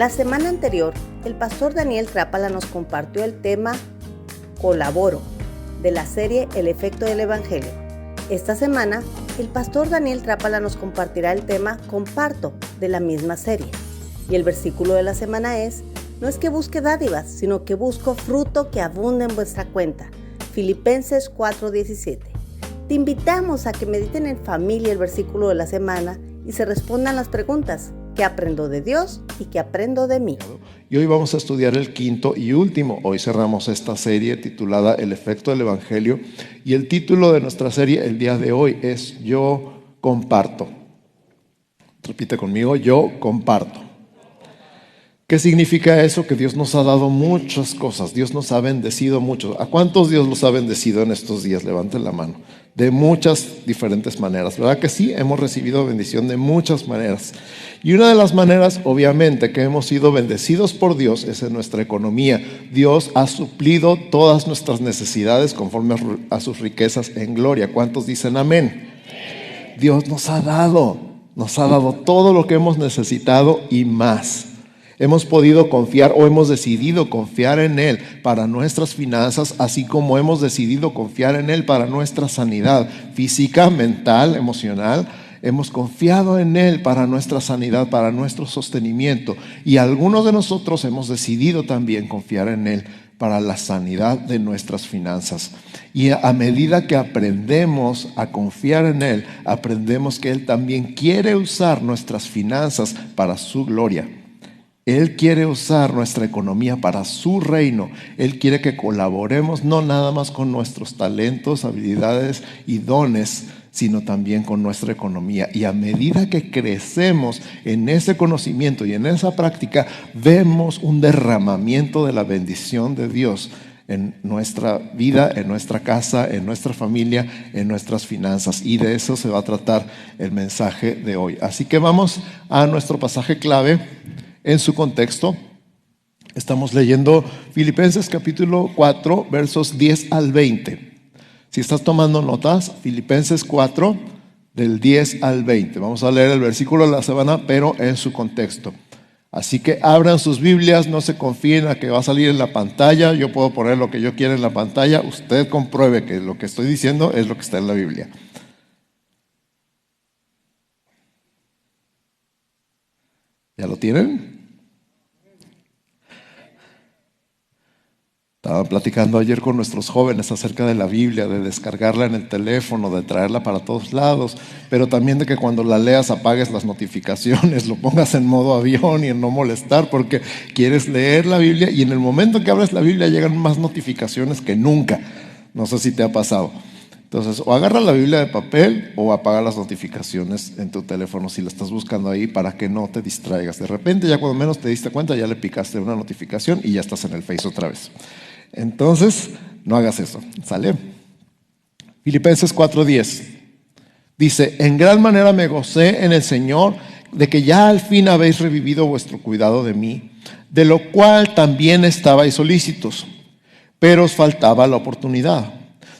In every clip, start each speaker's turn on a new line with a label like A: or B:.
A: La semana anterior, el pastor Daniel Trápala nos compartió el tema Colaboro de la serie El efecto del Evangelio. Esta semana, el pastor Daniel Trápala nos compartirá el tema Comparto de la misma serie. Y el versículo de la semana es, no es que busque dádivas, sino que busco fruto que abunde en vuestra cuenta. Filipenses 4:17. Te invitamos a que mediten en familia el versículo de la semana y se respondan las preguntas que aprendo de Dios y que aprendo de mí.
B: Y hoy vamos a estudiar el quinto y último. Hoy cerramos esta serie titulada El efecto del Evangelio y el título de nuestra serie el día de hoy es Yo comparto. Repite conmigo, yo comparto. ¿Qué significa eso? Que Dios nos ha dado muchas cosas, Dios nos ha bendecido mucho. ¿A cuántos Dios los ha bendecido en estos días? Levanten la mano. De muchas diferentes maneras, ¿verdad que sí? Hemos recibido bendición de muchas maneras. Y una de las maneras, obviamente, que hemos sido bendecidos por Dios es en nuestra economía. Dios ha suplido todas nuestras necesidades conforme a sus riquezas en gloria. ¿Cuántos dicen amén? Dios nos ha dado, nos ha dado todo lo que hemos necesitado y más hemos podido confiar o hemos decidido confiar en Él para nuestras finanzas, así como hemos decidido confiar en Él para nuestra sanidad física, mental, emocional. Hemos confiado en Él para nuestra sanidad, para nuestro sostenimiento. Y algunos de nosotros hemos decidido también confiar en Él para la sanidad de nuestras finanzas. Y a medida que aprendemos a confiar en Él, aprendemos que Él también quiere usar nuestras finanzas para su gloria. Él quiere usar nuestra economía para su reino. Él quiere que colaboremos no nada más con nuestros talentos, habilidades y dones, sino también con nuestra economía. Y a medida que crecemos en ese conocimiento y en esa práctica, vemos un derramamiento de la bendición de Dios en nuestra vida, en nuestra casa, en nuestra familia, en nuestras finanzas. Y de eso se va a tratar el mensaje de hoy. Así que vamos a nuestro pasaje clave en su contexto. Estamos leyendo Filipenses capítulo 4, versos 10 al 20. Si estás tomando notas, Filipenses 4, del 10 al 20. Vamos a leer el versículo de la semana, pero en su contexto. Así que abran sus Biblias, no se confíen a que va a salir en la pantalla. Yo puedo poner lo que yo quiera en la pantalla. Usted compruebe que lo que estoy diciendo es lo que está en la Biblia. ¿Ya lo tienen? Estaba platicando ayer con nuestros jóvenes acerca de la Biblia, de descargarla en el teléfono, de traerla para todos lados, pero también de que cuando la leas apagues las notificaciones, lo pongas en modo avión y en no molestar, porque quieres leer la Biblia y en el momento que abres la Biblia llegan más notificaciones que nunca. No sé si te ha pasado. Entonces, o agarra la Biblia de papel o apaga las notificaciones en tu teléfono si la estás buscando ahí para que no te distraigas. De repente, ya cuando menos te diste cuenta, ya le picaste una notificación y ya estás en el Face otra vez. Entonces, no hagas eso. ¿Sale? Filipenses 4:10 dice, en gran manera me gocé en el Señor de que ya al fin habéis revivido vuestro cuidado de mí, de lo cual también estabais solícitos, pero os faltaba la oportunidad.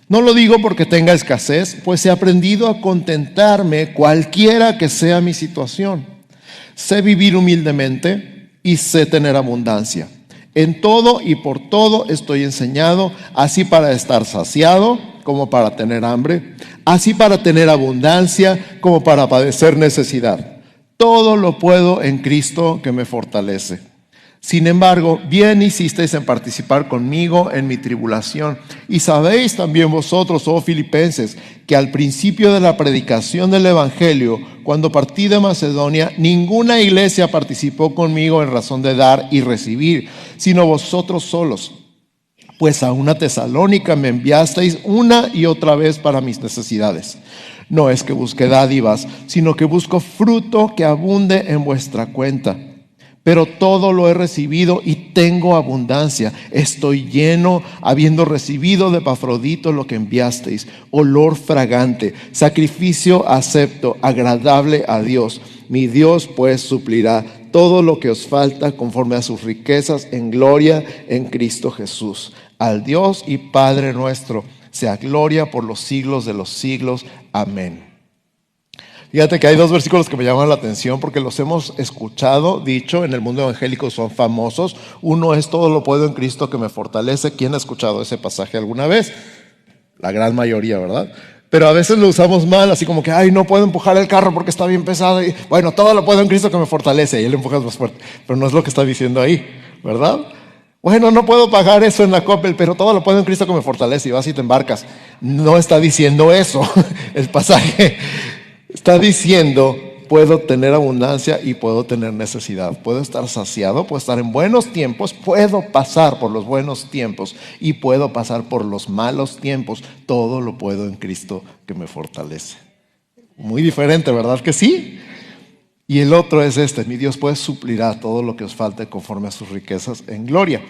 B: No lo digo porque tenga escasez, pues he aprendido a contentarme cualquiera que sea mi situación. Sé vivir humildemente y sé tener abundancia. En todo y por todo estoy enseñado, así para estar saciado como para tener hambre, así para tener abundancia como para padecer necesidad. Todo lo puedo en Cristo que me fortalece. Sin embargo, bien hicisteis en participar conmigo en mi tribulación. Y sabéis también vosotros, oh filipenses, que al principio de la predicación del Evangelio, cuando partí de Macedonia, ninguna iglesia participó conmigo en razón de dar y recibir, sino vosotros solos. Pues a una tesalónica me enviasteis una y otra vez para mis necesidades. No es que busque dádivas, sino que busco fruto que abunde en vuestra cuenta pero todo lo he recibido y tengo abundancia. Estoy lleno, habiendo recibido de Pafrodito lo que enviasteis, olor fragante, sacrificio acepto, agradable a Dios. Mi Dios pues suplirá todo lo que os falta conforme a sus riquezas en gloria en Cristo Jesús. Al Dios y Padre nuestro, sea gloria por los siglos de los siglos. Amén. Fíjate que hay dos versículos que me llaman la atención porque los hemos escuchado, dicho, en el mundo evangélico son famosos. Uno es todo lo puedo en Cristo que me fortalece. ¿Quién ha escuchado ese pasaje alguna vez? La gran mayoría, ¿verdad? Pero a veces lo usamos mal, así como que, ay, no puedo empujar el carro porque está bien pesado. Y, bueno, todo lo puedo en Cristo que me fortalece. Y él empuja más fuerte. Pero no es lo que está diciendo ahí, ¿verdad? Bueno, no puedo pagar eso en la Coppel, pero todo lo puedo en Cristo que me fortalece. Y vas y te embarcas. No está diciendo eso el pasaje. Está diciendo, puedo tener abundancia y puedo tener necesidad. Puedo estar saciado, puedo estar en buenos tiempos, puedo pasar por los buenos tiempos y puedo pasar por los malos tiempos. Todo lo puedo en Cristo que me fortalece. Muy diferente, ¿verdad que sí? Y el otro es este, mi Dios puede suplirá todo lo que os falte conforme a sus riquezas en gloria.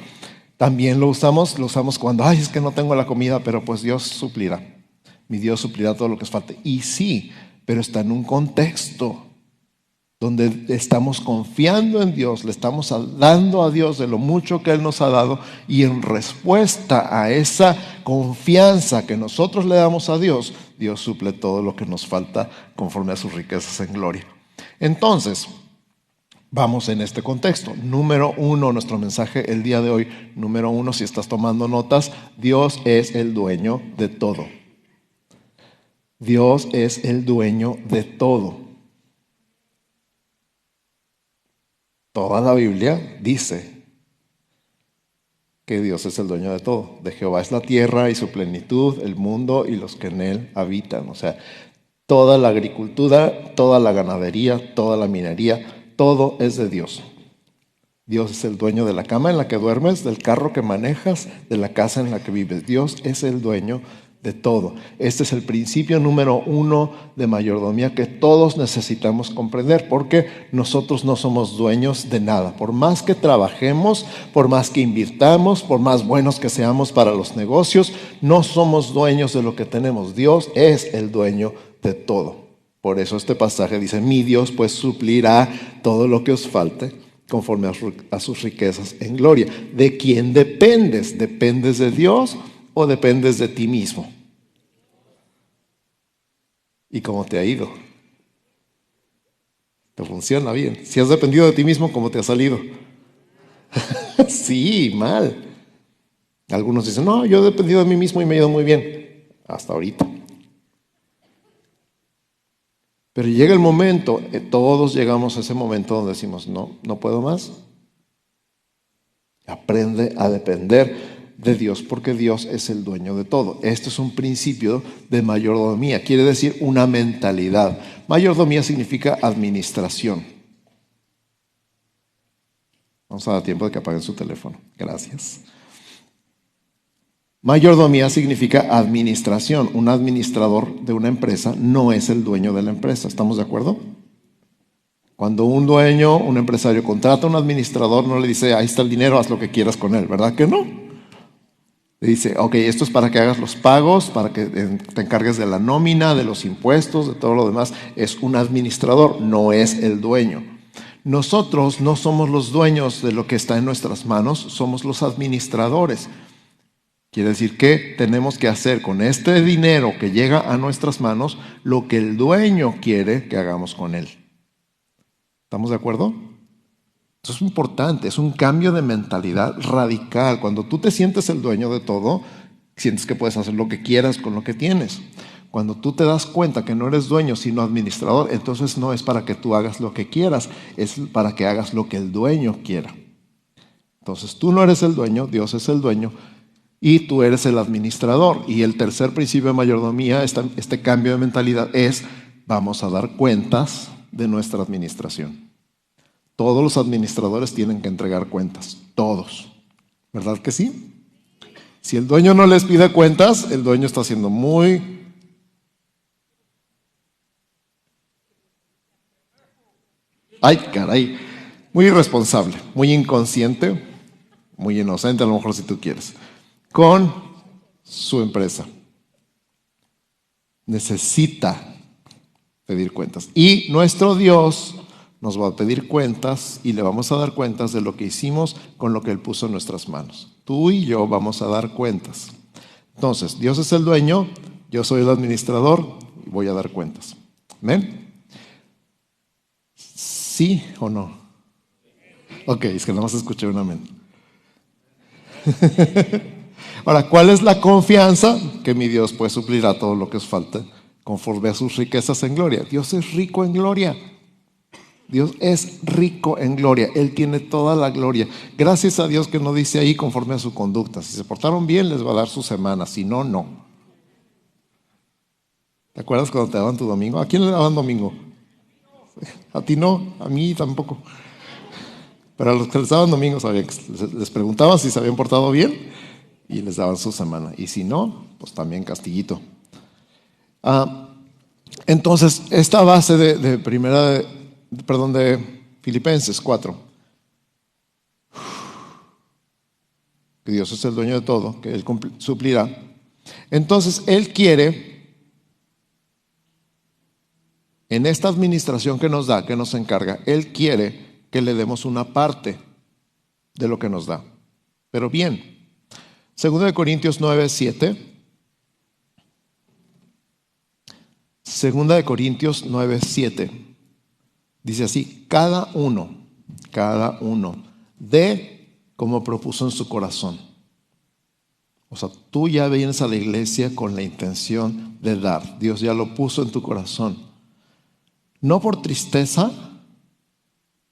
B: También lo usamos, lo usamos cuando, ay, es que no tengo la comida, pero pues Dios suplirá. Mi Dios suplirá todo lo que os falte. Y sí, pero está en un contexto donde estamos confiando en Dios, le estamos dando a Dios de lo mucho que Él nos ha dado y en respuesta a esa confianza que nosotros le damos a Dios, Dios suple todo lo que nos falta conforme a sus riquezas en gloria. Entonces, vamos en este contexto. Número uno, nuestro mensaje el día de hoy, número uno, si estás tomando notas, Dios es el dueño de todo. Dios es el dueño de todo. Toda la Biblia dice que Dios es el dueño de todo. De Jehová es la tierra y su plenitud, el mundo y los que en él habitan. O sea, toda la agricultura, toda la ganadería, toda la minería, todo es de Dios. Dios es el dueño de la cama en la que duermes, del carro que manejas, de la casa en la que vives. Dios es el dueño de todo. Este es el principio número uno de mayordomía que todos necesitamos comprender porque nosotros no somos dueños de nada. Por más que trabajemos, por más que invirtamos, por más buenos que seamos para los negocios, no somos dueños de lo que tenemos. Dios es el dueño de todo. Por eso este pasaje dice, mi Dios pues suplirá todo lo que os falte conforme a sus riquezas en gloria. ¿De quién dependes? ¿Dependes de Dios? Dependes de ti mismo? ¿Y cómo te ha ido? ¿Te funciona bien? Si has dependido de ti mismo, ¿cómo te ha salido? sí, mal. Algunos dicen, no, yo he dependido de mí mismo y me ha ido muy bien. Hasta ahorita. Pero llega el momento, eh, todos llegamos a ese momento donde decimos, no, no puedo más. Aprende a depender de Dios, porque Dios es el dueño de todo. Esto es un principio de mayordomía, quiere decir una mentalidad. Mayordomía significa administración. Vamos a dar tiempo de que apaguen su teléfono. Gracias. Mayordomía significa administración. Un administrador de una empresa no es el dueño de la empresa. ¿Estamos de acuerdo? Cuando un dueño, un empresario contrata a un administrador, no le dice, ahí está el dinero, haz lo que quieras con él, ¿verdad que no? Le dice, ok, esto es para que hagas los pagos, para que te encargues de la nómina, de los impuestos, de todo lo demás. Es un administrador, no es el dueño. Nosotros no somos los dueños de lo que está en nuestras manos, somos los administradores. Quiere decir que tenemos que hacer con este dinero que llega a nuestras manos lo que el dueño quiere que hagamos con él. ¿Estamos de acuerdo? Eso es importante, es un cambio de mentalidad radical. Cuando tú te sientes el dueño de todo, sientes que puedes hacer lo que quieras con lo que tienes. Cuando tú te das cuenta que no eres dueño, sino administrador, entonces no es para que tú hagas lo que quieras, es para que hagas lo que el dueño quiera. Entonces tú no eres el dueño, Dios es el dueño y tú eres el administrador. Y el tercer principio de mayordomía, este cambio de mentalidad es, vamos a dar cuentas de nuestra administración. Todos los administradores tienen que entregar cuentas, todos. ¿Verdad que sí? Si el dueño no les pide cuentas, el dueño está siendo muy... Ay, caray, muy irresponsable, muy inconsciente, muy inocente, a lo mejor si tú quieres, con su empresa. Necesita pedir cuentas. Y nuestro Dios nos va a pedir cuentas y le vamos a dar cuentas de lo que hicimos con lo que Él puso en nuestras manos. Tú y yo vamos a dar cuentas. Entonces, Dios es el dueño, yo soy el administrador y voy a dar cuentas. ¿Ven? ¿Sí o no? Ok, es que nada más escuché un amén. Ahora, ¿cuál es la confianza? Que mi Dios pues suplirá todo lo que os falte conforme a sus riquezas en gloria. Dios es rico en gloria. Dios es rico en gloria. Él tiene toda la gloria. Gracias a Dios que no dice ahí conforme a su conducta. Si se portaron bien, les va a dar su semana. Si no, no. ¿Te acuerdas cuando te daban tu domingo? ¿A quién le daban domingo? A ti no, a mí tampoco. Pero a los que les daban domingo les preguntaban si se habían portado bien y les daban su semana. Y si no, pues también castillito. Ah, entonces, esta base de, primera, perdón, de Filipenses 4, que Dios es el dueño de todo, que Él suplirá. Entonces, Él quiere, en esta administración que nos da, que nos encarga, Él quiere que le demos una parte de lo que nos da. Pero bien, segundo de Corintios 9, 7. Segunda de Corintios 9, 7. Dice así, cada uno, cada uno, de como propuso en su corazón. O sea, tú ya vienes a la iglesia con la intención de dar. Dios ya lo puso en tu corazón. No por tristeza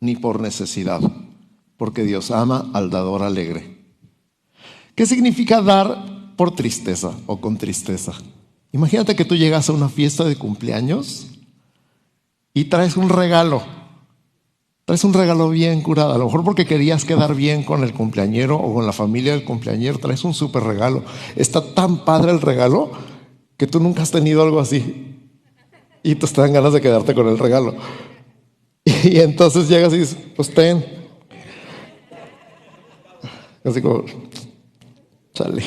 B: ni por necesidad, porque Dios ama al dador alegre. ¿Qué significa dar por tristeza o con tristeza? Imagínate que tú llegas a una fiesta de cumpleaños y traes un regalo. Traes un regalo bien curado. A lo mejor porque querías quedar bien con el cumpleañero o con la familia del cumpleañero, traes un súper regalo. Está tan padre el regalo que tú nunca has tenido algo así. Y te dan ganas de quedarte con el regalo. Y entonces llegas y dices, pues ten. Así como, chale.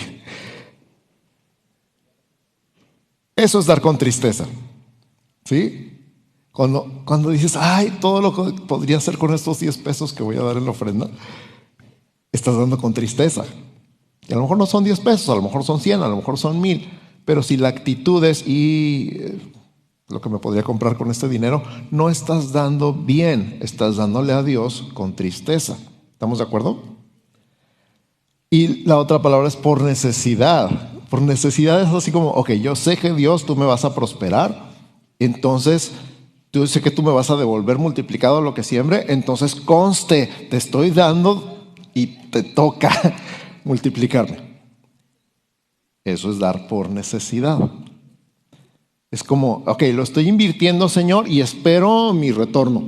B: Eso es dar con tristeza. ¿Sí? Cuando, cuando dices, ay, todo lo que podría hacer con estos 10 pesos que voy a dar en la ofrenda, estás dando con tristeza. Y a lo mejor no son 10 pesos, a lo mejor son 100, a lo mejor son 1000, pero si la actitud es y eh, lo que me podría comprar con este dinero, no estás dando bien, estás dándole a Dios con tristeza. ¿Estamos de acuerdo? Y la otra palabra es por necesidad. Por necesidades así como, ok, yo sé que Dios, tú me vas a prosperar, entonces yo sé que tú me vas a devolver multiplicado lo que siembre, entonces conste, te estoy dando y te toca multiplicarme. Eso es dar por necesidad. Es como, ok, lo estoy invirtiendo, Señor, y espero mi retorno.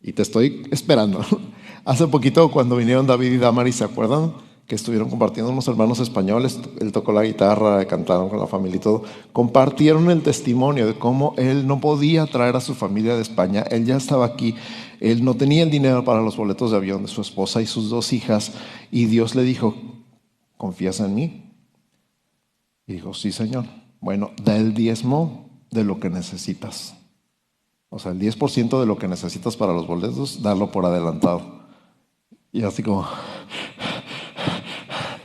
B: Y te estoy esperando. Hace poquito, cuando vinieron David y Damaris, ¿se acuerdan? Que estuvieron compartiendo unos hermanos españoles, él tocó la guitarra, cantaron con la familia y todo, compartieron el testimonio de cómo él no podía traer a su familia de España, él ya estaba aquí, él no tenía el dinero para los boletos de avión de su esposa y sus dos hijas, y Dios le dijo, ¿confías en mí? Y dijo, sí, Señor. Bueno, da el diezmo de lo que necesitas. O sea, el 10% de lo que necesitas para los boletos, darlo por adelantado. Y así como,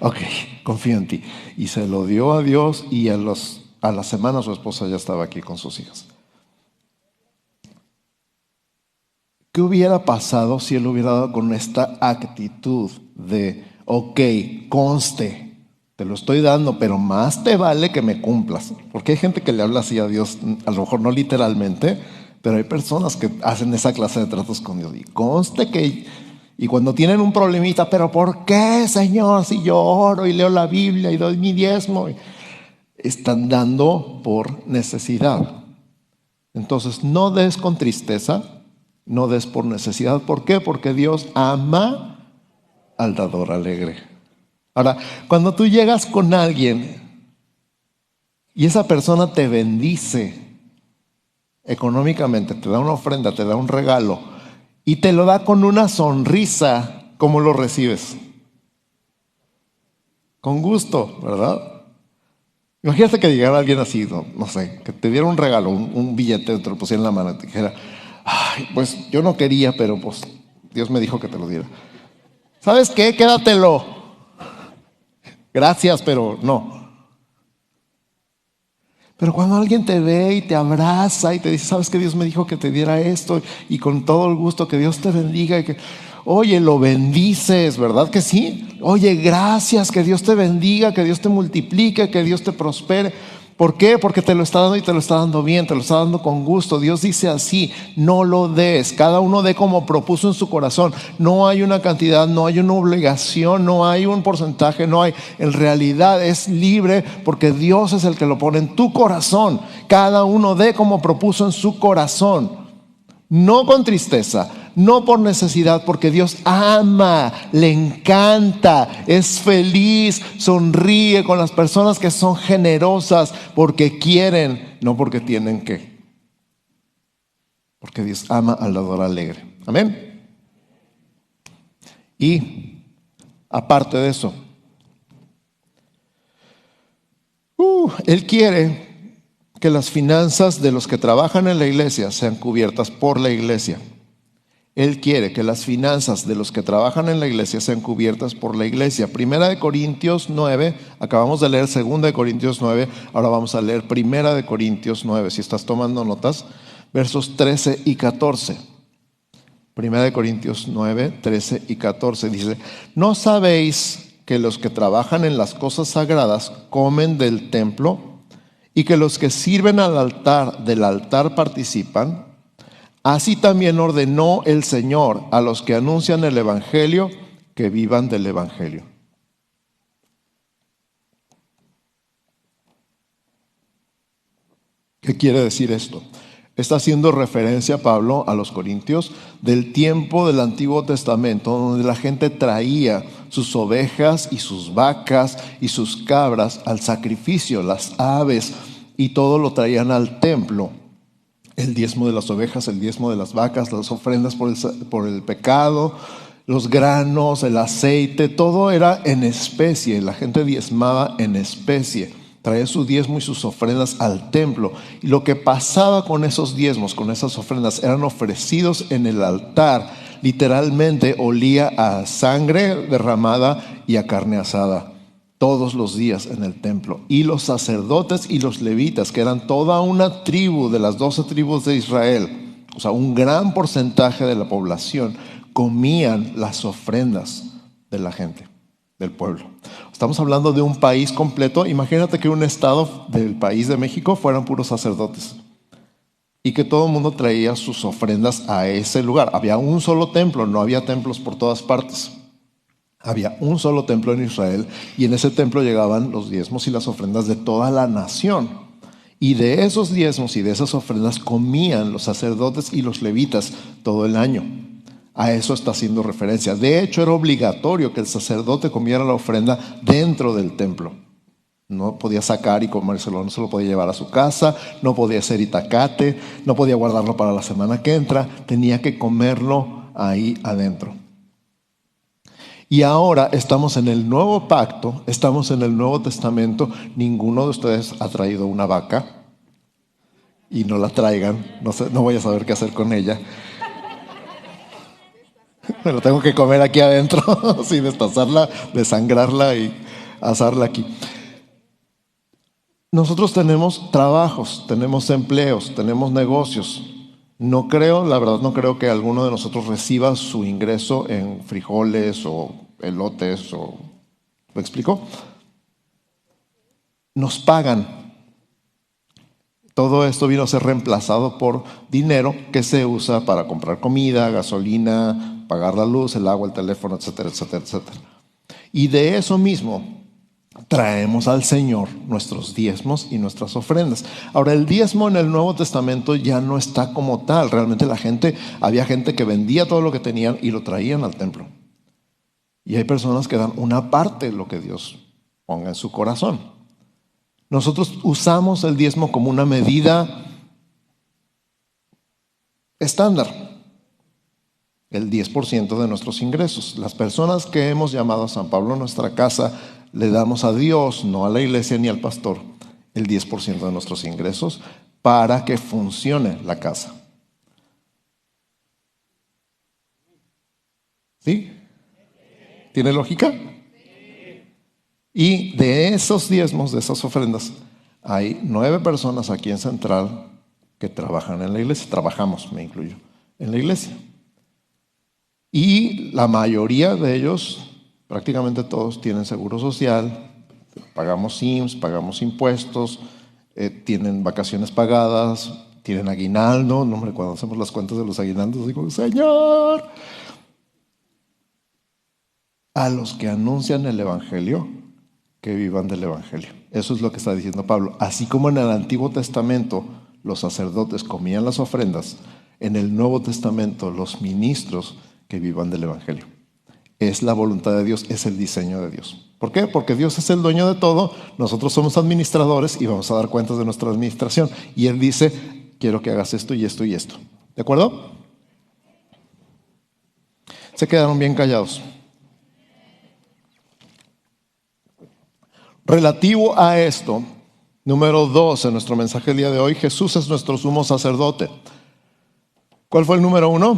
B: ok, confío en ti. Y se lo dio a Dios y a, los, a la semana su esposa ya estaba aquí con sus hijas. ¿Qué hubiera pasado si él hubiera dado con esta actitud de, ok, conste, te lo estoy dando, pero más te vale que me cumplas? Porque hay gente que le habla así a Dios, a lo mejor no literalmente, pero hay personas que hacen esa clase de tratos con Dios. Y conste que y cuando tienen un problemita, pero ¿por qué, Señor, si yo oro y leo la Biblia y doy mi diezmo? Están dando por necesidad. Entonces, no des con tristeza, no des por necesidad. ¿Por qué? Porque Dios ama al dador alegre. Ahora, cuando tú llegas con alguien y esa persona te bendice económicamente, te da una ofrenda, te da un regalo, y te lo da con una sonrisa, ¿cómo lo recibes? Con gusto, ¿verdad? Imagínate que llegara alguien así, no, sé, que te diera un regalo, un, billete, te lo pusiera en la mano y te dijera, ay, pues yo no quería, pero pues Dios me dijo que te lo diera. ¿Sabes qué? Quédatelo. Gracias, pero no. Pero cuando alguien te ve y te abraza y te dice, sabes que Dios me dijo que te diera esto y con todo el gusto que Dios te bendiga y que, oye, lo bendices, ¿verdad que sí? Oye, gracias, que Dios te bendiga, que Dios te multiplique, que Dios te prospere. ¿Por qué? Porque te lo está dando y te lo está dando bien, te lo está dando con gusto. Dios dice así, no lo des, cada uno dé como propuso en su corazón. No hay una cantidad, no hay una obligación, no hay un porcentaje, no hay, en realidad es libre porque Dios es el que lo pone en tu corazón. Cada uno dé como propuso en su corazón, no con tristeza no por necesidad, porque Dios ama, le encanta, es feliz, sonríe con las personas que son generosas porque quieren, no porque tienen que. Porque Dios ama al dador alegre. Amén. Y aparte de eso, uh, Él quiere que las finanzas de los que trabajan en la iglesia sean cubiertas por la iglesia. Él quiere que las finanzas de los que trabajan en la iglesia sean cubiertas por la iglesia. Primera de Corintios 9, acabamos de leer Segunda de Corintios 9, ahora vamos a leer Primera de Corintios 9, si estás tomando notas, versos 13 y 14. Primera de Corintios 9, 13 y 14 dice, ¿no sabéis que los que trabajan en las cosas sagradas comen del templo y que los que sirven al altar del altar participan? Así también ordenó el Señor a los que anuncian el Evangelio que vivan del Evangelio. ¿Qué quiere decir esto? Está haciendo referencia Pablo a los Corintios del tiempo del Antiguo Testamento, donde la gente traía sus ovejas y sus vacas y sus cabras al sacrificio, las aves, y todo lo traían al templo el diezmo de las ovejas, el diezmo de las vacas, las ofrendas por el, pecado, los granos, el aceite, todo era en especie, la gente diezmaba en especie, traía su diezmo y sus ofrendas al templo. Y lo que pasaba con esos diezmos, con esas ofrendas, eran ofrecidos en el altar, literalmente olía a sangre derramada y a carne asada todos los días en el templo. Y los sacerdotes y los levitas, que eran toda una tribu de las doce tribus de Israel, o sea, un gran porcentaje de la población, comían las ofrendas de la gente, del pueblo. Estamos hablando de un país completo. Imagínate que un estado del país de México fueran puros sacerdotes y que todo el mundo traía sus ofrendas a ese lugar. Había un solo templo, no había templos por todas partes. Había un solo templo en Israel y en ese templo llegaban los diezmos y las ofrendas de toda la nación. Y de esos diezmos y de esas ofrendas comían los sacerdotes y los levitas todo el año. A eso está haciendo referencia. De hecho, era obligatorio que el sacerdote comiera la ofrenda dentro del templo. No podía sacar y comérselo, no se lo podía llevar a su casa, no podía hacer itacate, no podía guardarlo para la semana que entra, tenía que comerlo ahí adentro. Y ahora estamos en el nuevo pacto, estamos en el Nuevo Testamento. Ninguno de ustedes ha traído una vaca y no la traigan. No, voy a saber qué hacer con ella. Me lo tengo que comer aquí adentro, sin destazarla, desangrarla y asarla aquí. Nosotros tenemos trabajos, tenemos empleos, tenemos negocios. No creo, la verdad no creo que alguno de nosotros reciba su ingreso en frijoles o elotes o... ¿Lo explico? Nos pagan. Todo esto vino a ser reemplazado por dinero que se usa para comprar comida, gasolina, pagar la luz, el agua, el teléfono, etcétera, etcétera, etcétera. Y de eso mismo traemos al Señor nuestros diezmos y nuestras ofrendas. Ahora, el diezmo en el Nuevo Testamento ya no está como tal. Realmente la gente, había gente que vendía todo lo que tenían y lo traían al templo. Y hay personas que dan una parte de lo que Dios ponga en su corazón. Nosotros usamos el diezmo como una medida estándar el 10% de nuestros ingresos. Las personas que hemos llamado a San Pablo a nuestra casa, le damos a Dios, no a la iglesia ni al pastor, el 10% de nuestros ingresos para que funcione la casa. ¿Sí? ¿Tiene lógica? Y de esos diezmos, de esas ofrendas, Hay nueve personas aquí en Central que trabajan en la iglesia, trabajamos, me incluyo, en la iglesia. Y la mayoría de ellos, prácticamente todos, tienen seguro social, pagamos SIMS, pagamos impuestos, eh, tienen vacaciones pagadas, tienen aguinaldo. No, hombre, cuando hacemos las cuentas de los aguinaldos, digo, Señor, a los que anuncian el Evangelio, que vivan del Evangelio. Eso es lo que está diciendo Pablo. Así como en el Antiguo Testamento los sacerdotes comían las ofrendas, en el Nuevo Testamento los ministros que vivan del Evangelio. Es la voluntad de Dios, es el diseño de Dios. ¿Por qué? Porque Dios es el dueño de todo, nosotros somos administradores y vamos a dar cuentas de nuestra administración. Y Él dice, quiero que hagas esto y esto y esto. ¿De acuerdo? Se quedaron bien callados. Relativo a esto, número dos en nuestro mensaje el día de hoy, Jesús es nuestro sumo sacerdote. ¿Cuál fue el número uno?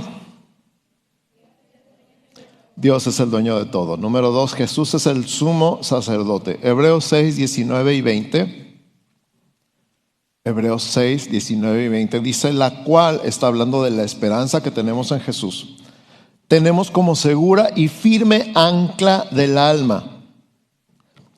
B: Dios es el dueño de todo. Número dos, Jesús es el sumo sacerdote. Hebreos 6, 19 y 20. Hebreos 6, 19 y 20 dice, la cual está hablando de la esperanza que tenemos en Jesús. Tenemos como segura y firme ancla del alma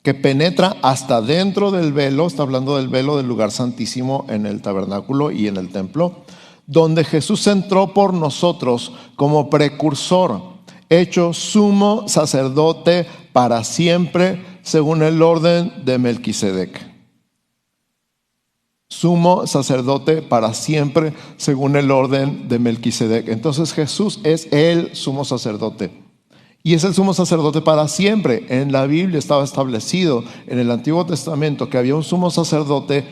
B: que penetra hasta dentro del velo, está hablando del velo del lugar santísimo en el tabernáculo y en el templo, donde Jesús entró por nosotros como precursor hecho sumo sacerdote para siempre, según el orden de Melquisedec. Sumo sacerdote para siempre, según el orden de Melquisedec. Entonces Jesús es el sumo sacerdote. Y es el sumo sacerdote para siempre. En la Biblia estaba establecido en el Antiguo Testamento que había un sumo sacerdote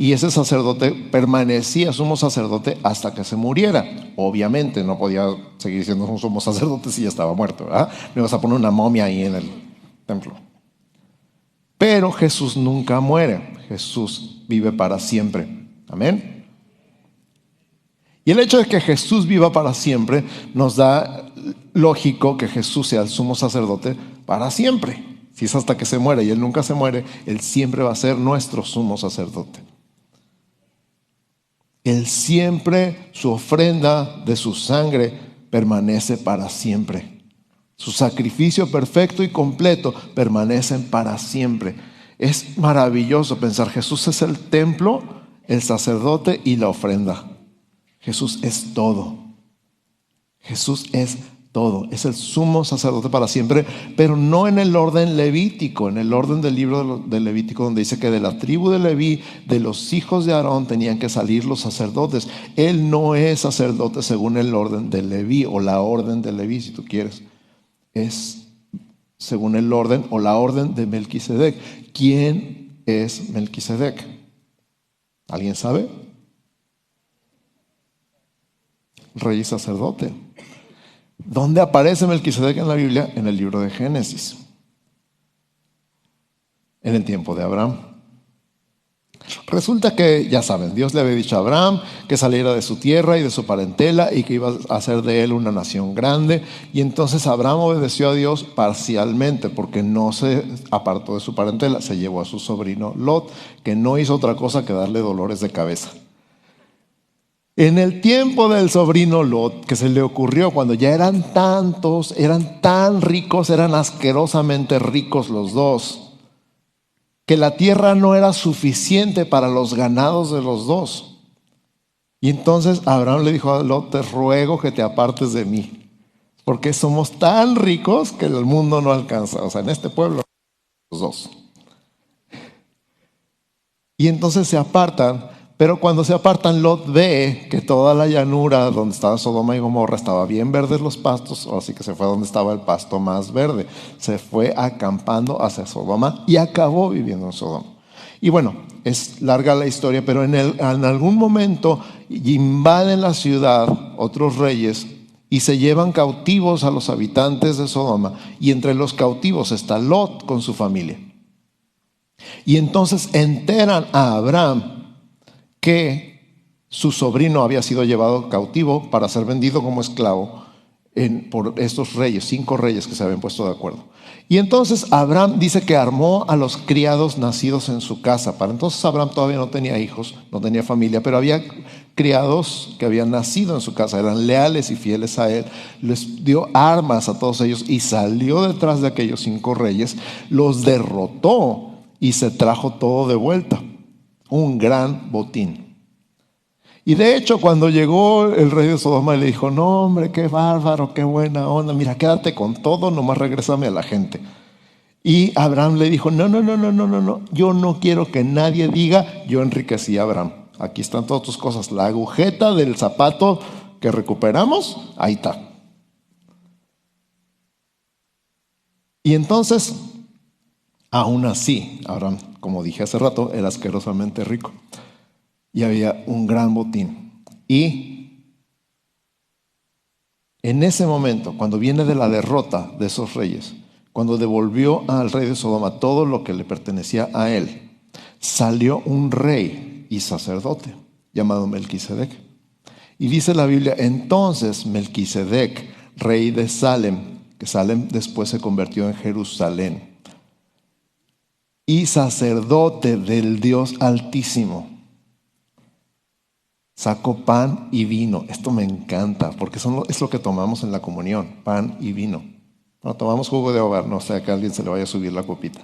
B: y ese sacerdote permanecía sumo sacerdote hasta que se muriera. Obviamente no podía seguir siendo un sumo sacerdote si ya estaba muerto. ¿verdad? Me vas a poner una momia ahí en el templo. Pero Jesús nunca muere. Jesús vive para siempre. Amén. Y el hecho de que Jesús viva para siempre nos da lógico que Jesús sea el sumo sacerdote para siempre. Si es hasta que se muere y Él nunca se muere, Él siempre va a ser nuestro sumo sacerdote. Él siempre, su ofrenda de su sangre permanece para siempre. Su sacrificio perfecto y completo permanecen para siempre. Es maravilloso pensar, Jesús es el templo, el sacerdote y la ofrenda. Jesús es todo. Jesús es todo. Es el sumo sacerdote para siempre, pero no en el orden levítico, en el orden del libro de Levítico, donde dice que de la tribu de Leví, de los hijos de Aarón, tenían que salir los sacerdotes. Él no es sacerdote según el orden de Leví o la orden de Leví, si tú quieres. Es según el orden o la orden de Melquisedec. ¿Quién es Melquisedec? ¿Alguien sabe? Rey y sacerdote. ¿Dónde aparece Melquisedec en la Biblia? En el libro de Génesis. En el tiempo de Abraham. Resulta que, ya saben, Dios le había dicho a Abraham que saliera de su tierra y de su parentela y que iba a hacer de él una nación grande. Y entonces Abraham obedeció a Dios parcialmente porque no se apartó de su parentela, se llevó a su sobrino Lot, que no hizo otra cosa que darle dolores de cabeza. En el tiempo del sobrino Lot, que se le ocurrió cuando ya eran tantos, eran tan ricos, eran asquerosamente ricos los dos, que la tierra no era suficiente para los ganados de los dos. Y entonces Abraham le dijo a Lot, te ruego que te apartes de mí, porque somos tan ricos que el mundo no alcanza. O sea, en este pueblo, los dos. Y entonces se apartan pero cuando se apartan, Lot ve que toda la llanura donde estaba Sodoma y Gomorra estaba bien verdes los pastos, así que se fue donde estaba el pasto más verde. Se fue acampando hacia Sodoma y acabó viviendo en Sodoma. Y bueno, es larga la historia, pero en, en algún momento invaden la ciudad otros reyes y se llevan cautivos a los habitantes de Sodoma. Y entre los cautivos está Lot con su familia. Y entonces enteran a Abraham que su sobrino había sido llevado cautivo para ser vendido como esclavo por estos reyes, cinco reyes que se habían puesto de acuerdo. Y entonces Abraham dice que armó a los criados nacidos en su casa. Para entonces Abraham todavía no tenía hijos, no tenía familia, pero había criados que habían nacido en su casa, eran leales y fieles a él. Les dio armas a todos ellos y salió detrás de aquellos cinco reyes, los derrotó y se trajo todo de vuelta. Un gran botín. Y de hecho, cuando llegó el rey de Sodoma, le dijo, no hombre, qué bárbaro, qué buena onda, mira, quédate con todo, nomás regrésame a la gente. Y Abraham le dijo, no, no, no, no, no, no, no, yo no quiero que nadie diga, yo enriquecí a Abraham. Aquí están todas tus cosas. La agujeta del zapato que recuperamos, ahí está. Y entonces, aún así, Abraham, como dije hace rato, era asquerosamente rico y había un gran botín. Y en ese momento, cuando viene de la derrota de esos reyes, cuando devolvió al rey de Sodoma todo lo que le pertenecía a él, salió un rey y sacerdote llamado Melquisedec. Y dice la Biblia, entonces Melquisedec, rey de Salem, que Salem después se convirtió en Jerusalén, y sacerdote del Dios Altísimo sacó pan y vino. Esto me encanta porque es lo que tomamos en la comunión, pan y vino. No tomamos jugo de hogar, no sea que a alguien se le vaya a subir la copita.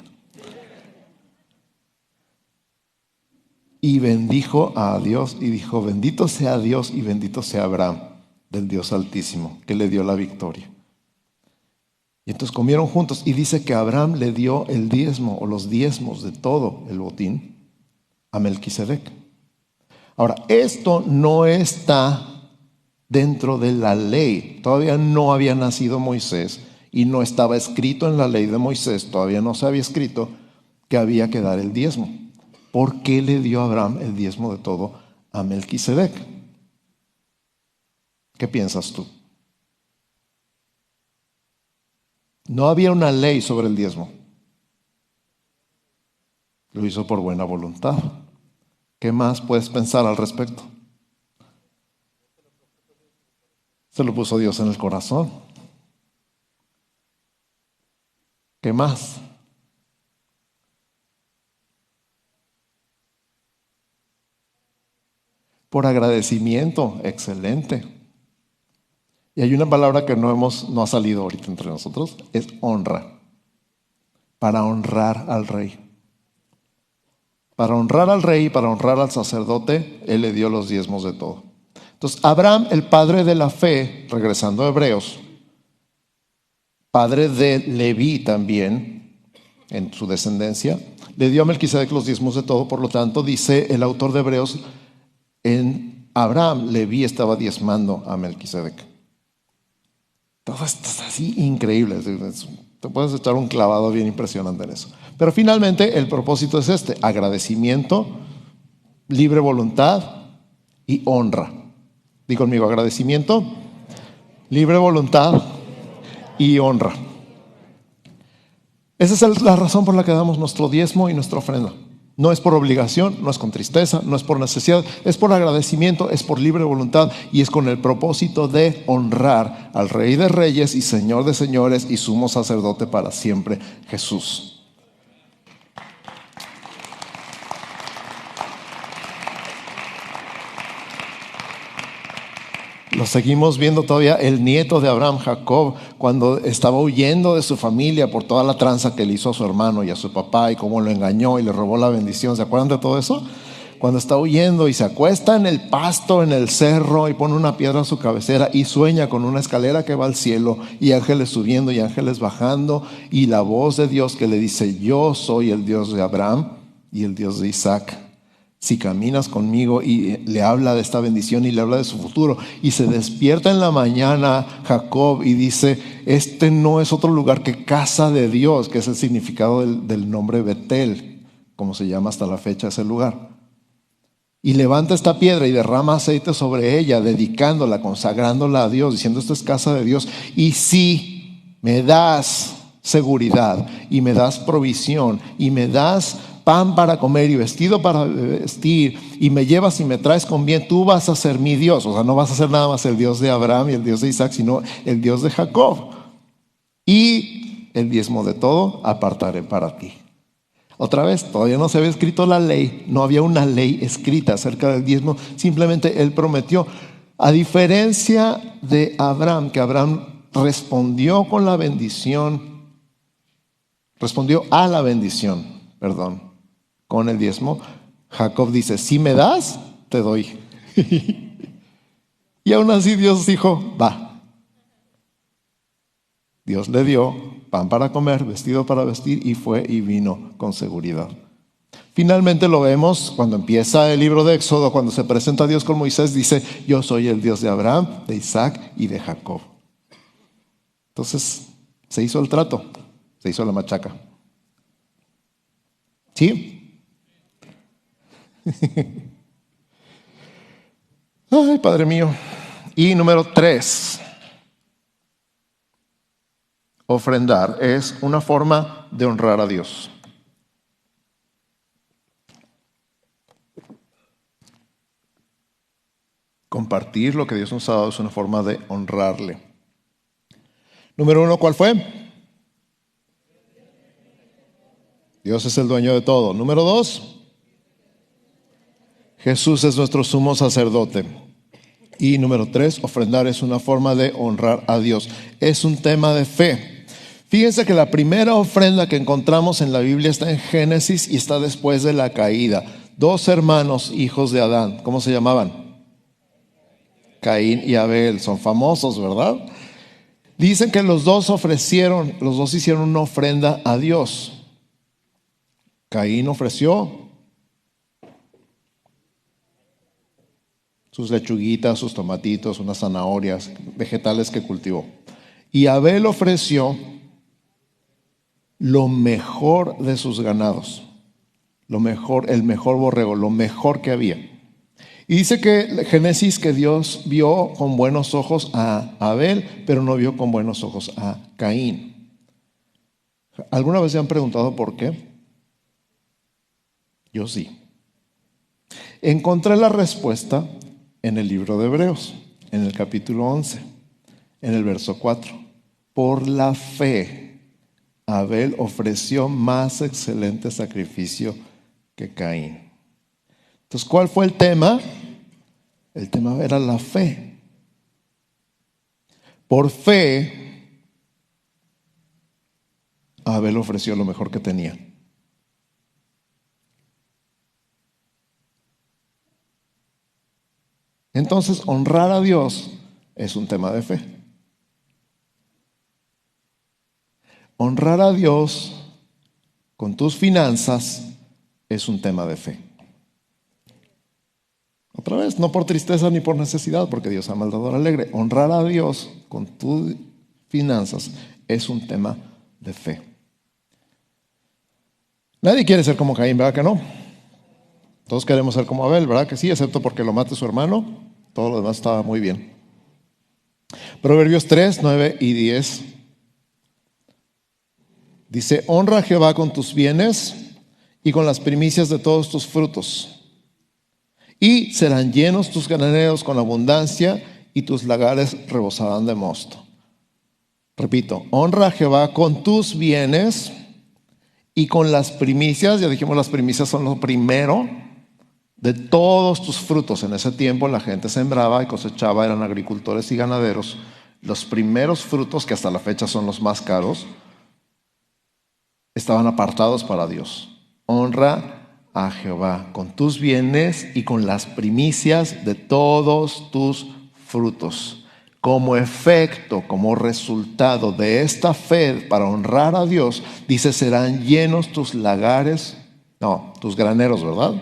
B: Y bendijo a Dios y dijo, bendito sea Dios y bendito sea Abraham, del Dios Altísimo, que le dio la victoria. Y entonces comieron juntos y dice que Abraham le dio el diezmo o los diezmos de todo el botín a Melquisedec. Ahora, esto no está dentro de la ley. Todavía no había nacido Moisés y no estaba escrito en la ley de Moisés, todavía no se había escrito que había que dar el diezmo. ¿Por qué le dio Abraham el diezmo de todo a Melquisedec? ¿Qué piensas tú? No había una ley sobre el diezmo. Lo hizo por buena voluntad. ¿Qué más puedes pensar al respecto? Se lo puso Dios en el corazón. ¿Qué más? Por agradecimiento, excelente. Y hay una palabra que no hemos no ha salido ahorita entre nosotros, es honra. Para honrar al rey. Para honrar al rey, para honrar al sacerdote, él le dio los diezmos de todo. Entonces, Abraham, el padre de la fe, regresando a Hebreos, padre de Leví también, en su descendencia, le dio a Melquisedec los diezmos de todo, por lo tanto, dice el autor de Hebreos, en Abraham, Leví estaba diezmando a Melquisedec. Todo esto es así increíble. Te puedes echar un clavado bien impresionante en eso. Pero finalmente el propósito es este, agradecimiento, libre voluntad y honra. Di conmigo, agradecimiento, libre voluntad y honra. Esa es la razón por la que damos nuestro diezmo y nuestra ofrenda. No es por obligación, no es con tristeza, no es por necesidad, es por agradecimiento, es por libre voluntad y es con el propósito de honrar al Rey de Reyes y Señor de Señores y sumo sacerdote para siempre, Jesús. Lo seguimos viendo todavía el nieto de Abraham, Jacob, cuando estaba huyendo de su familia por toda la tranza que le hizo a su hermano y a su papá y cómo lo engañó y le robó la bendición. ¿Se acuerdan de todo eso? Cuando está huyendo y se acuesta en el pasto, en el cerro y pone una piedra a su cabecera y sueña con una escalera que va al cielo y ángeles subiendo y ángeles bajando y la voz de Dios que le dice, yo soy el Dios de Abraham y el Dios de Isaac si caminas conmigo y le habla de esta bendición y le habla de su futuro. Y se despierta en la mañana Jacob y dice, este no es otro lugar que casa de Dios, que es el significado del, nombre Betel, como se llama hasta la fecha ese lugar. Y levanta esta piedra y derrama aceite sobre ella, dedicándola, consagrándola a Dios, diciendo, esto es casa de Dios. Y si me das seguridad y me das provisión y me das pan para comer y vestido para vestir, y me llevas y me traes con bien, tú vas a ser mi Dios. O sea, no vas a ser nada más el Dios de Abraham y el Dios de Isaac, sino el Dios de Jacob. Y el diezmo de todo apartaré para ti. Otra vez, todavía no se había escrito la ley, no había una ley escrita acerca del diezmo, simplemente él prometió. A diferencia de Abraham, que Abraham respondió con la bendición, respondió a la bendición, perdón, con el diezmo, Jacob dice, si me das, te doy. y aún así Dios dijo, va. Dios le dio pan para comer, vestido para vestir, y fue y vino con seguridad. Finalmente lo vemos cuando empieza el libro de Éxodo, cuando se presenta a Dios con Moisés, dice, yo soy el Dios de Abraham, de Isaac y de Jacob. Entonces, se hizo el trato, se hizo la machaca. ¿Sí? Ay, Padre mío. Y número tres. Ofrendar es una forma de honrar a Dios. Compartir lo que Dios nos ha dado es una forma de honrarle. Número uno, ¿cuál fue? Dios es el dueño de todo. Número dos, Jesús es nuestro sumo sacerdote. Y número tres, ofrendar es una forma de honrar a Dios. Es un tema de fe. Fíjense que la primera ofrenda que encontramos en la Biblia está en Génesis y está después de la caída. Dos hermanos, hijos de Adán, ¿cómo se llamaban? Caín y Abel, son famosos, ¿verdad? Dicen que los dos ofrecieron, los dos hicieron una ofrenda a Dios. Caín ofreció sus lechuguitas, sus tomatitos, unas zanahorias, vegetales que cultivó. Y Abel ofreció lo mejor de sus ganados, lo mejor, el mejor borrego, lo mejor que había. Y dice que Génesis que Dios vio con buenos ojos a Abel, pero no vio con buenos ojos a Caín. ¿Alguna vez se han preguntado por qué? Yo sí. Encontré la respuesta en el libro de Hebreos, en el capítulo 11, en el verso 4. Por la fe Abel ofreció más excelente sacrificio que Caín. Entonces, ¿cuál fue el tema? El tema era la fe. Por fe, Abel ofreció lo mejor que tenía. Entonces, honrar a Dios es un tema de fe. honrar a Dios con tus finanzas es un tema de fe. Otra vez, no por tristeza ni por necesidad, porque Dios ama al dador alegre. Honrar a Dios con tus finanzas es un tema de fe. Nadie quiere ser como Caín, ¿verdad que no? Todos queremos ser como Abel, ¿verdad que sí? Excepto porque lo mate su hermano. Todo lo demás estaba muy bien. Proverbios 3, 9 y 10 Dice, honra a Jehová con tus bienes y con las primicias de todos tus frutos. Y serán llenos tus graneros con abundancia y tus lagares rebosarán de mosto. Repito, honra a Jehová con tus bienes y con las primicias, ya dijimos las primicias son lo primero de todos tus frutos. En ese tiempo la gente sembraba y cosechaba, eran agricultores y ganaderos. Los primeros frutos, que hasta la fecha son los más caros, estaban apartados para Dios. Honra a Jehová con tus bienes y con las primicias de todos tus frutos. Como efecto, como resultado de esta fe para honrar a Dios, dice, serán llenos tus lagares, no, tus graneros, ¿verdad?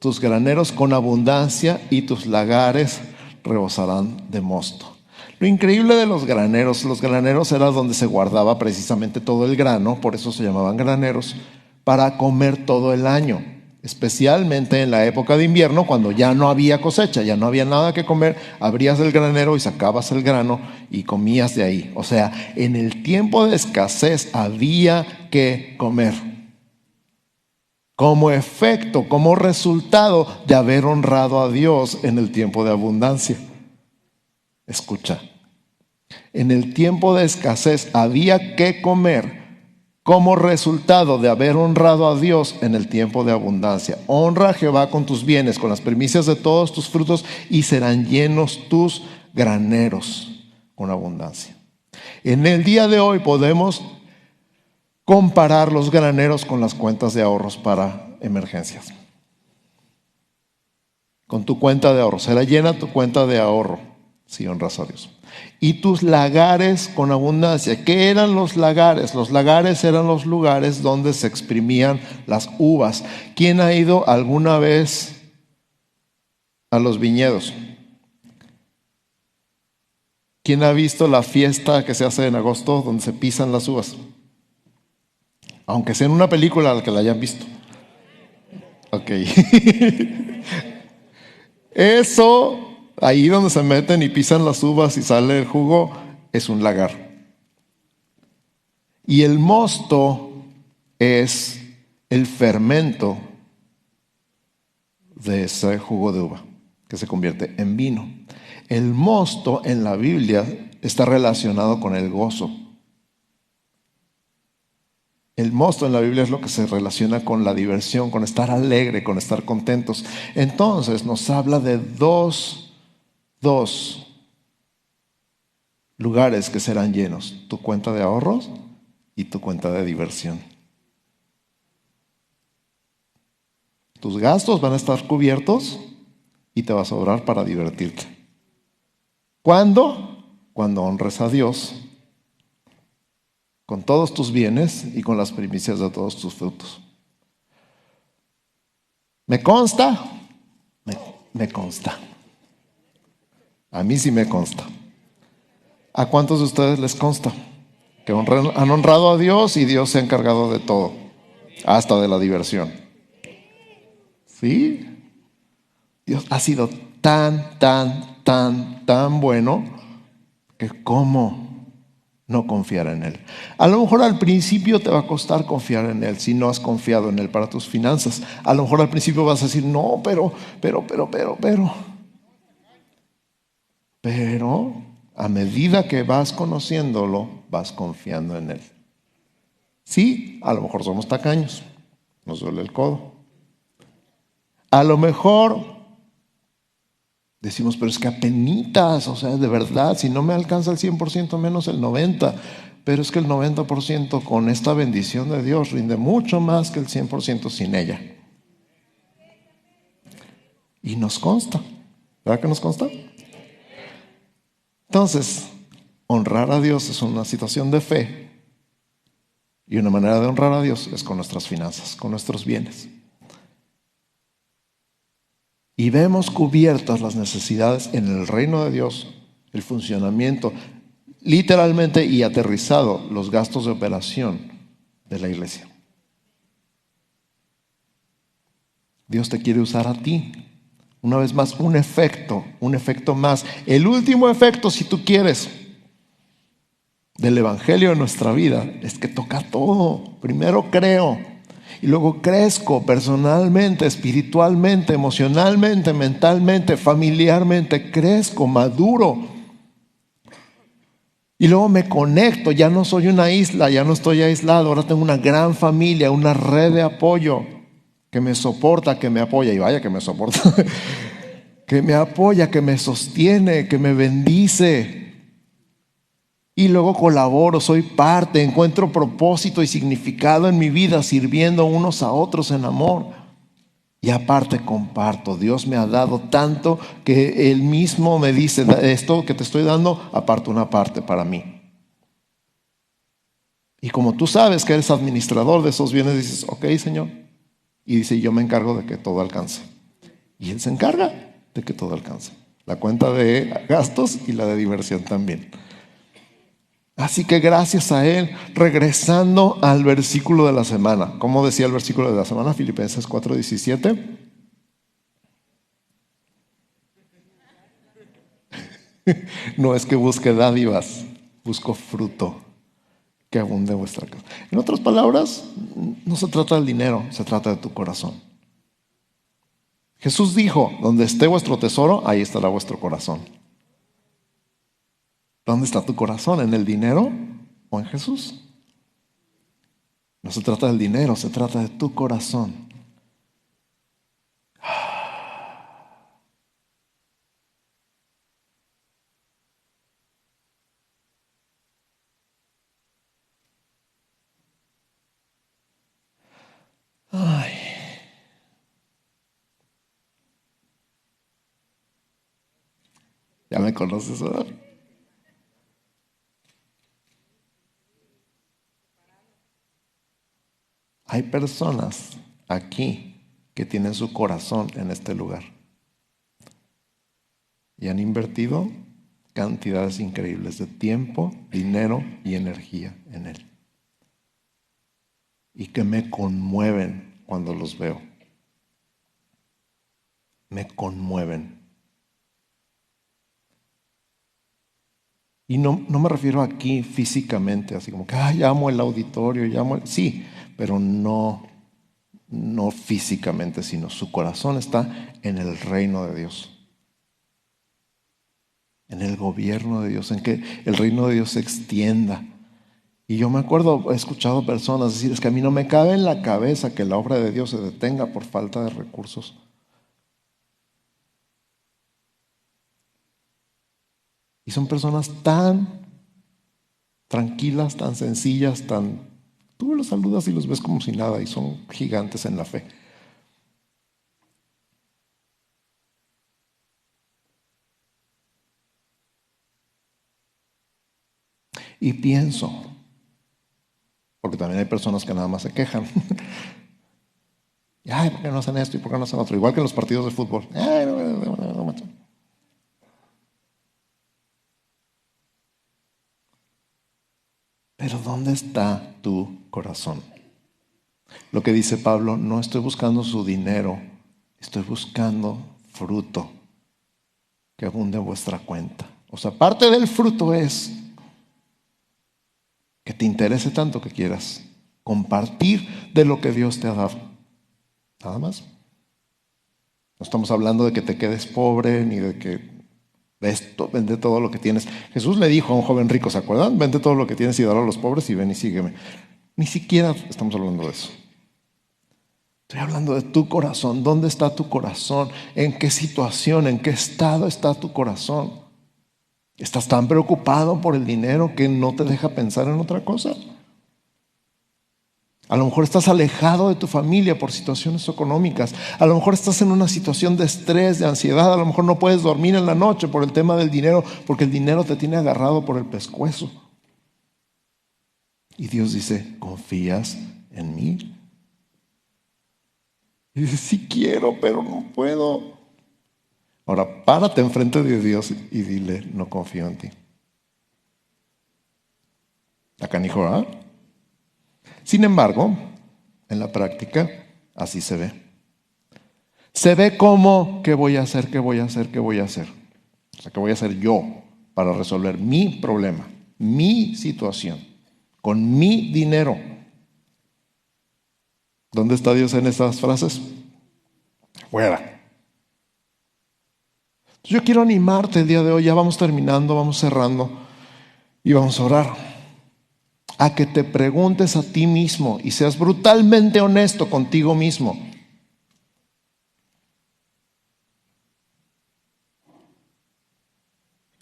B: Tus graneros con abundancia y tus lagares rebosarán de mosto. Lo increíble de los graneros, los graneros era donde se guardaba precisamente todo el grano, por eso se llamaban graneros, para comer todo el año, especialmente en la época de invierno, cuando ya no había cosecha, ya no había nada que comer, abrías el granero y sacabas el grano y comías de ahí. O sea, en el tiempo de escasez había que comer. Como efecto, como resultado de haber honrado a Dios en el tiempo de abundancia. Escucha, en el tiempo de escasez había que comer como resultado de haber honrado a Dios en el tiempo de abundancia. Honra a Jehová con tus bienes, con las primicias de todos tus frutos, y serán llenos tus graneros con abundancia. En el día de hoy podemos comparar los graneros con las cuentas de ahorros para emergencias. Con tu cuenta de ahorro. Será llena tu cuenta de ahorro si honras a Dios y tus lagares con abundancia. ¿Qué eran los lagares? Los lagares eran los lugares donde se exprimían las uvas. ¿Quién ha ido alguna vez a los viñedos? ¿Quién ha visto la fiesta que se hace en agosto donde se pisan las uvas? Aunque sea en una película la que la hayan visto. Ok. Eso Ahí donde se meten y pisan las uvas y sale el jugo es un lagar. Y el mosto es el fermento de ese jugo de uva que se convierte en vino. El mosto en la Biblia está relacionado con el gozo. El mosto en la Biblia es lo que se relaciona con la diversión, con estar alegre, con estar contentos. Entonces nos habla de dos dos lugares que serán llenos, tu cuenta de ahorros y tu cuenta de diversión. Tus gastos van a estar cubiertos y te va a sobrar para divertirte. ¿Cuándo? Cuando honres a Dios con todos tus bienes y con las primicias de todos tus frutos. ¿Me consta? Me, consta. A mí sí me consta. ¿A cuántos de ustedes les consta? Que han honrado a Dios y Dios se ha encargado de todo, hasta de la diversión. ¿Sí? Dios ha sido tan, tan, tan, tan bueno que cómo no confiar en Él. A lo mejor al principio te va a costar confiar en Él si no has confiado en Él para tus finanzas. A lo mejor al principio vas a decir, no, pero, pero, pero, pero, pero. Pero a medida que vas conociéndolo, vas confiando en Él. Sí, a lo mejor somos tacaños, nos duele el codo. A lo mejor decimos, pero es que apenitas, o sea, de verdad, si no me alcanza el 100% menos el 90%, pero es que el 90% con esta bendición de Dios rinde mucho más que el 100% sin ella. Y nos consta, ¿verdad que nos consta? Entonces, honrar a Dios es una situación de fe. Y una manera de honrar a Dios es con nuestras finanzas, con nuestros bienes. Y vemos cubiertas las necesidades en el reino de Dios, el funcionamiento, literalmente y aterrizado, los gastos de operación de la iglesia. Dios te quiere usar a ti una vez más, un efecto, un efecto más. El último efecto, si tú quieres, del Evangelio en nuestra vida es que toca todo. Primero creo y luego crezco personalmente, espiritualmente, emocionalmente, mentalmente, familiarmente, crezco, maduro. Y luego me conecto, ya no soy una isla, ya no estoy aislado, ahora tengo una gran familia, una red de apoyo que me soporta, que me apoya, y vaya que me soporta, que me apoya, que me sostiene, que me bendice. Y luego colaboro, soy parte, encuentro propósito y significado en mi vida sirviendo unos a otros en amor. Y aparte comparto, Dios me ha dado tanto que Él mismo me dice, esto que te estoy dando, aparte una parte para mí. Y como tú sabes que eres administrador de esos bienes, dices, ok Señor, y dice, yo me encargo de que todo alcance. Y Él se encarga de que todo alcance. La cuenta de gastos y la de diversión también. Así que gracias a Él, regresando al versículo de la semana. ¿Cómo decía el versículo de la semana? Filipenses 4:17. no es que busque dádivas, busco fruto. que abunde vuestra casa. En otras palabras, no se trata del dinero, se trata de tu corazón. Jesús dijo, donde esté vuestro tesoro, ahí estará vuestro corazón. ¿Dónde está tu corazón? ¿En el dinero o en Jesús? No se trata del dinero, se trata de tu corazón. Ay. Ya me conoces, ¿verdad? Hay personas aquí que tienen su corazón en este lugar y han invertido cantidades increíbles de tiempo, dinero y energía en él. Y que me conmueven cuando los veo. Me conmueven. Y no, no me refiero aquí físicamente, así como que, ay, amo el auditorio, llamo el... Sí, pero no, no físicamente, sino su corazón está en el reino de Dios, en el gobierno de Dios, en que el reino de Dios se extienda. Y yo me acuerdo, he escuchado personas decir, es que a mí no me cabe en la cabeza que la obra de Dios se detenga por falta de recursos. Y son personas tan tranquilas, tan sencillas, tan Tú los saludas y los ves como si nada y son gigantes en la fe. Y pienso, porque también hay personas que nada más se quejan. Ay, ¿por qué no hacen esto y por qué no hacen otro? Igual que en los partidos de fútbol. Pero ¿dónde está tu corazón? Lo que dice Pablo, no estoy buscando su dinero, estoy buscando fruto que abunde en vuestra cuenta. O sea, parte del fruto es que te interese tanto que quieras compartir de lo que Dios te ha dado. Nada más. No estamos hablando de que te quedes pobre ni de que esto, vende todo lo que tienes. Jesús le dijo a un joven rico, ¿se acuerdan? Vende todo lo que tienes y dalo a los pobres y ven y sígueme. Ni siquiera estamos hablando de eso. Estoy hablando de tu corazón. ¿Dónde está tu corazón? ¿En qué situación, en qué estado está tu corazón? ¿Estás tan preocupado por el dinero que no te deja pensar en otra cosa? A lo mejor estás alejado de tu familia por situaciones económicas. A lo mejor estás en una situación de estrés, de ansiedad. A lo mejor no puedes dormir en la noche por el tema del dinero, porque el dinero te tiene agarrado por el pescuezo. Y Dios dice, ¿confías en mí? Y dice, sí quiero, pero no puedo. Ahora, párate enfrente de Dios y dile, no confío en ti. Acá dijo, ¿ah? Sin embargo, en la práctica, así se ve. Se ve como, ¿qué voy a hacer? ¿Qué voy a hacer? ¿Qué voy a hacer? O sea, ¿qué voy a hacer yo para resolver mi problema, mi situación, con mi dinero? ¿Dónde está Dios en estas frases? Fuera. Yo quiero animarte el día de hoy, ya vamos terminando, vamos cerrando y vamos a orar a que te preguntes a ti mismo y seas brutalmente honesto contigo mismo.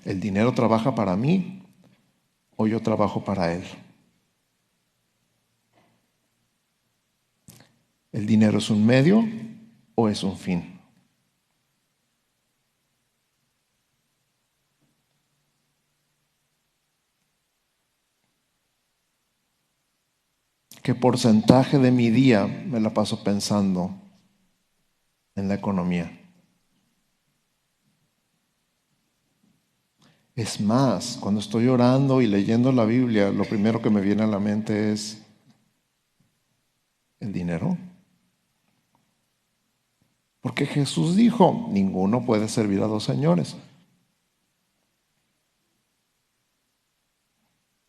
B: ¿El dinero trabaja para mí o yo trabajo para él? ¿El dinero es un medio o es un fin? ¿Qué porcentaje de mi día me la paso pensando en la economía? Es más, cuando estoy orando y leyendo la Biblia, lo primero que me viene a la mente es el dinero. Porque Jesús dijo, ninguno puede servir a dos señores.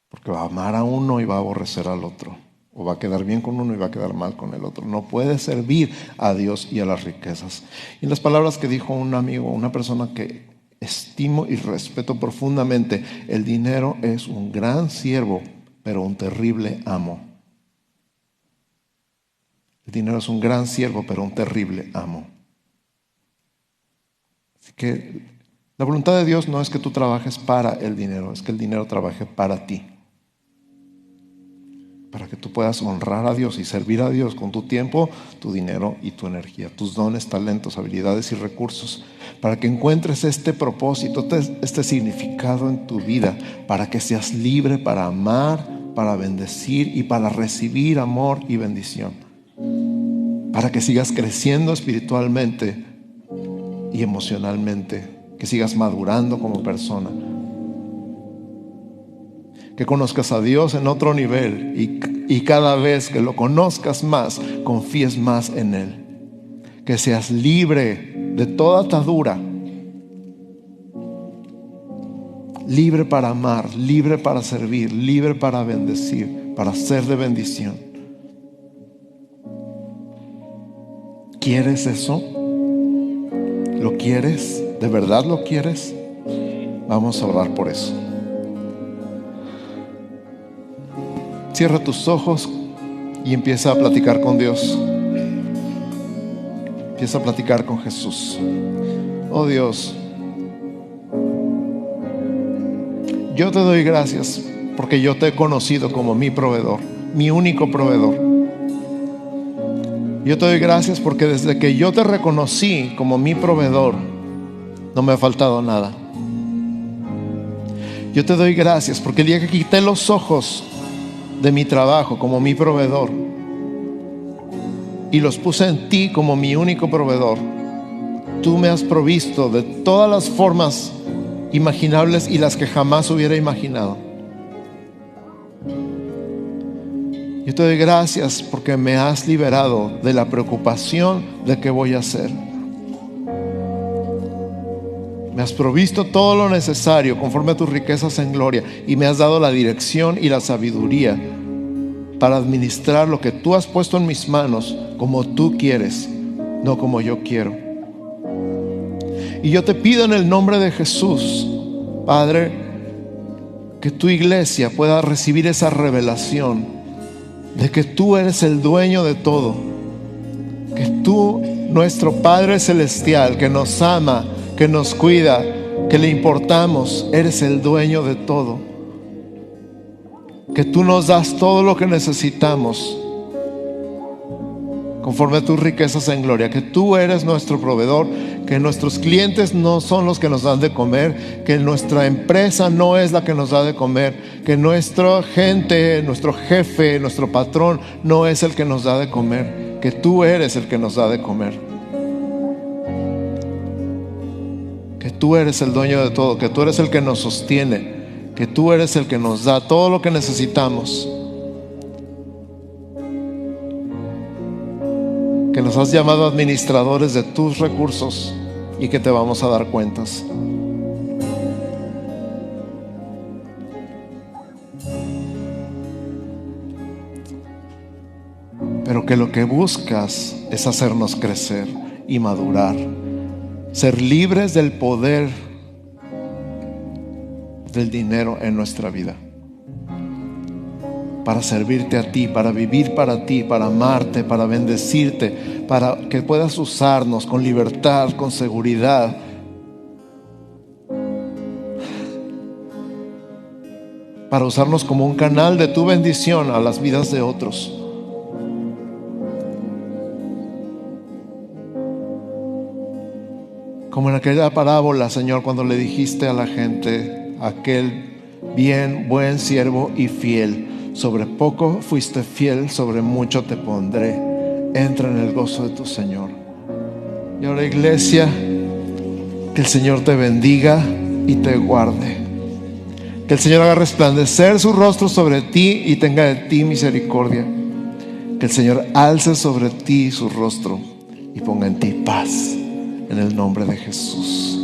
B: Porque va a amar a uno y va a aborrecer al otro. O va a quedar bien con uno y va a quedar mal con el otro. No puede servir a Dios y a las riquezas. Y las palabras que dijo un amigo, una persona que estimo y respeto profundamente, el dinero es un gran siervo, pero un terrible amo. El dinero es un gran siervo, pero un terrible amo. Así que la voluntad de Dios no es que tú trabajes para el dinero, es que el dinero trabaje para ti para que tú puedas honrar a Dios y servir a Dios con tu tiempo, tu dinero y tu energía, tus dones, talentos, habilidades y recursos, para que encuentres este propósito, este, significado en tu vida, para que seas libre para amar, para bendecir y para recibir amor y bendición, para que sigas creciendo espiritualmente y emocionalmente, que sigas madurando como persona que conozcas a Dios en otro nivel y, cada vez que lo conozcas más, confíes más en Él. Que seas libre de toda atadura. Libre para amar, libre para servir, libre para bendecir, para ser de bendición. ¿Quieres eso? ¿Lo quieres? ¿De verdad lo quieres? Vamos a orar por eso. Cierra tus ojos y empieza a platicar con Dios. Empieza a platicar con Jesús. Oh Dios, yo te doy gracias porque yo te he conocido como mi proveedor, mi único proveedor. Yo te doy gracias porque desde que yo te reconocí como mi proveedor, no me ha faltado nada. Yo te doy gracias porque el día que quité los ojos de mi trabajo como mi proveedor y los puse en ti como mi único proveedor, tú me has provisto de todas las formas imaginables y las que jamás hubiera imaginado. Yo te doy gracias porque me has liberado de la preocupación de qué voy a hacer. Me has provisto todo lo necesario conforme a tus riquezas en gloria y me has dado la dirección y la sabiduría para administrar lo que tú has puesto en mis manos como tú quieres, no como yo quiero. Y yo te pido en el nombre de Jesús, Padre, que tu iglesia pueda recibir esa revelación de que tú eres el dueño de todo, que tú, nuestro Padre Celestial, que nos ama, que nos cuida, que le importamos, eres el dueño de todo. Que tú nos das todo lo que necesitamos conforme a tus riquezas en gloria, que tú eres nuestro proveedor, que nuestros clientes no son los que nos dan de comer, que nuestra empresa no es la que nos da de comer, que nuestra gente, nuestro jefe, nuestro patrón no es el que nos da de comer, que tú eres el que nos da de comer. tú eres el dueño de todo, que tú eres el que nos sostiene, que tú eres el que nos da todo lo que necesitamos. Que nos has llamado administradores de tus recursos y que te vamos a dar cuentas. Pero que lo que buscas es hacernos crecer y madurar ser libres del poder del dinero en nuestra vida. Para servirte a ti, para vivir para ti, para amarte, para bendecirte, para que puedas usarnos con libertad, con seguridad. Para usarnos como un canal de tu bendición a las vidas de otros. Como en aquella parábola, Señor, cuando le dijiste a la gente, aquel bien, buen siervo y fiel, sobre poco fuiste fiel, sobre mucho te pondré. Entra en el gozo de tu Señor. Y ahora, iglesia, que el Señor te bendiga y te guarde. Que el Señor haga resplandecer su rostro sobre ti y tenga de ti misericordia. Que el Señor alce sobre ti su rostro y ponga en ti paz en el nombre de Jesús.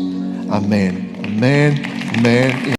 B: Amén, amén, amén.